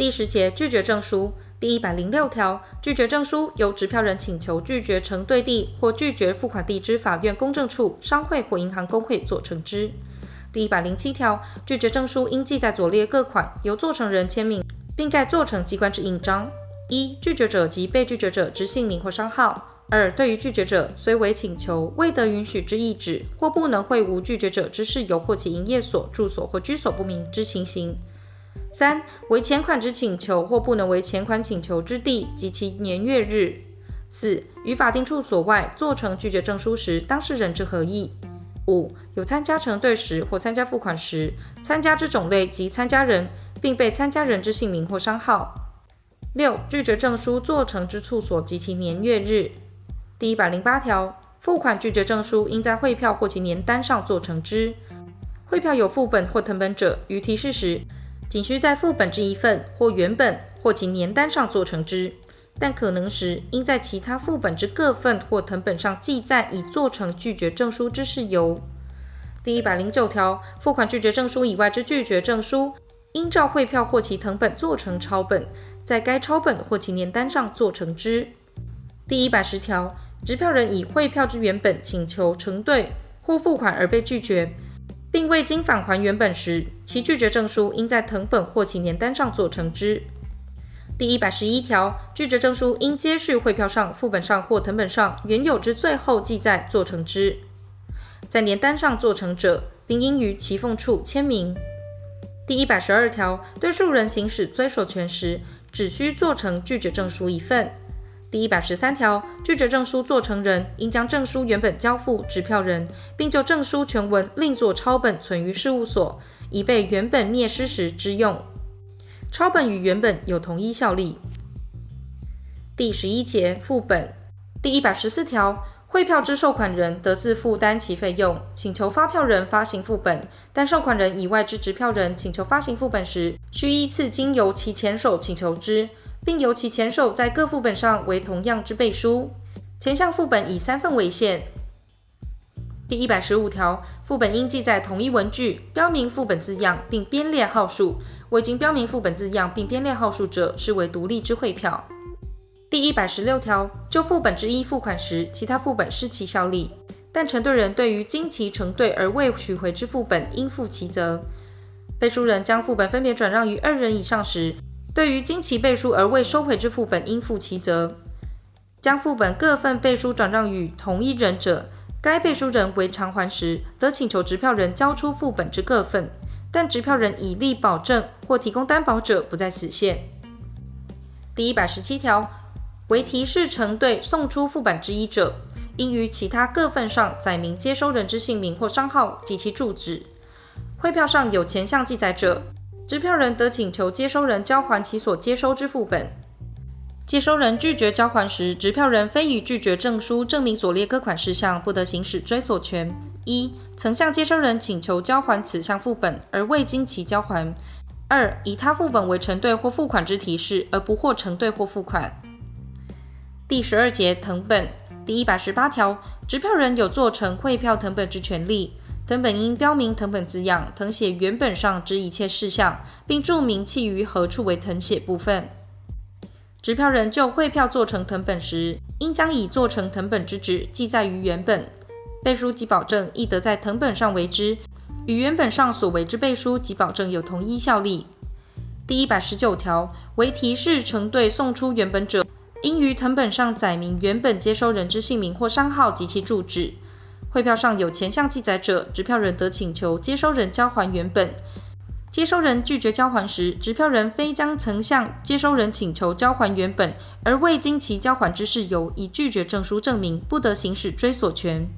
第十节拒绝证书第一百零六条，拒绝证书由执票人请求拒绝承兑地或拒绝付款地之法院公证处、商会或银行公会做成之。第一百零七条，拒绝证书应记载左列各款，由作成人签名，并盖作成机关之印章：一、拒绝者及被拒绝者之姓名或商号；二、对于拒绝者，虽为请求未得允许之意旨，或不能会无拒绝者之事由或其营业所、住所或居所不明之情形。三、为前款之请求或不能为前款请求之地及其年月日。四、于法定处所外做成拒绝证书时，当事人之合意。五、有参加承兑时或参加付款时，参加之种类及参加人，并被参加人之姓名或商号。六、拒绝证书做成之处所及其年月日。第一百零八条，付款拒绝证书应在汇票或其年单上做成之。汇票有副本或誊本者，于提示时，仅需在副本之一份或原本或其年单上做成之，但可能时应在其他副本之各份或藤本上记载已做成拒绝证书之事由。第一百零九条，付款拒绝证书以外之拒绝证书，应照汇票或其藤本做成抄本，在该抄本或其年单上做成之。第一百十条，支票人以汇票之原本请求承兑或付款而被拒绝。并未经返还原本时，其拒绝证书应在藤本或其年单上做成之。第一百十一条，拒绝证书应接续汇票上、副本上或藤本上原有之最后记载做成之。在年单上做成者，并应于其缝处签名。第一百十二条，对数人行使追索权时，只需做成拒绝证书一份。第一百十三条，拒绝证书做成人应将证书原本交付执票人，并就证书全文另作抄本存于事务所，以备原本灭失时之用。抄本与原本有同一效力。第十一节副本第一百十四条，汇票之受款人得自负担其费用，请求发票人发行副本，但受款人以外之支票人请求发行副本时，需依次经由其前手请求之。并由其前手在各副本上为同样之背书，前项副本以三份为限。第一百十五条，副本应记载同一文句，标明副本字样，并编列号数。未经标明副本字样并编列号数者，视为独立之汇票。第一百十六条，就副本之一付款时，其他副本失其效力，但承兑人对于经其承兑而未取回之副本，应负其责。背书人将副本分别转让于二人以上时，对于经其背书而未收回之副本，应负其责。将副本各份背书转让与同一人者，该背书人为偿还时，得请求执票人交出副本之各份，但执票人以立保证或提供担保者，不在此限。第一百十七条，为提示承兑送出副本之一者，应于其他各份上载明接收人之姓名或商号及其住址。汇票上有前项记载者。支票人得请求接收人交还其所接收之副本。接收人拒绝交还时，执票人非以拒绝证书证明所列各款事项，不得行使追索权：一、曾向接收人请求交还此项副本而未经其交还；二、以他副本为承兑或付款之提示而不获承兑或付款。第十二节藤本第一百十八条，支票人有做成汇票藤本之权利。藤本应标明藤本字样，藤写原本上之一切事项，并注明其于何处为藤写部分。执票人就汇票做成藤本时，应将已做成藤本之纸记载于原本。背书及保证亦得在藤本上为之，与原本上所为之背书及保证有同一效力。第一百十九条，为提示承兑送出原本者，应于藤本上载明原本接收人之姓名或商号及其住址。汇票上有前项记载者，执票人得请求接收人交还原本。接收人拒绝交还时，执票人非将曾向接收人请求交还原本而未经其交还之事由，以拒绝证书证明，不得行使追索权。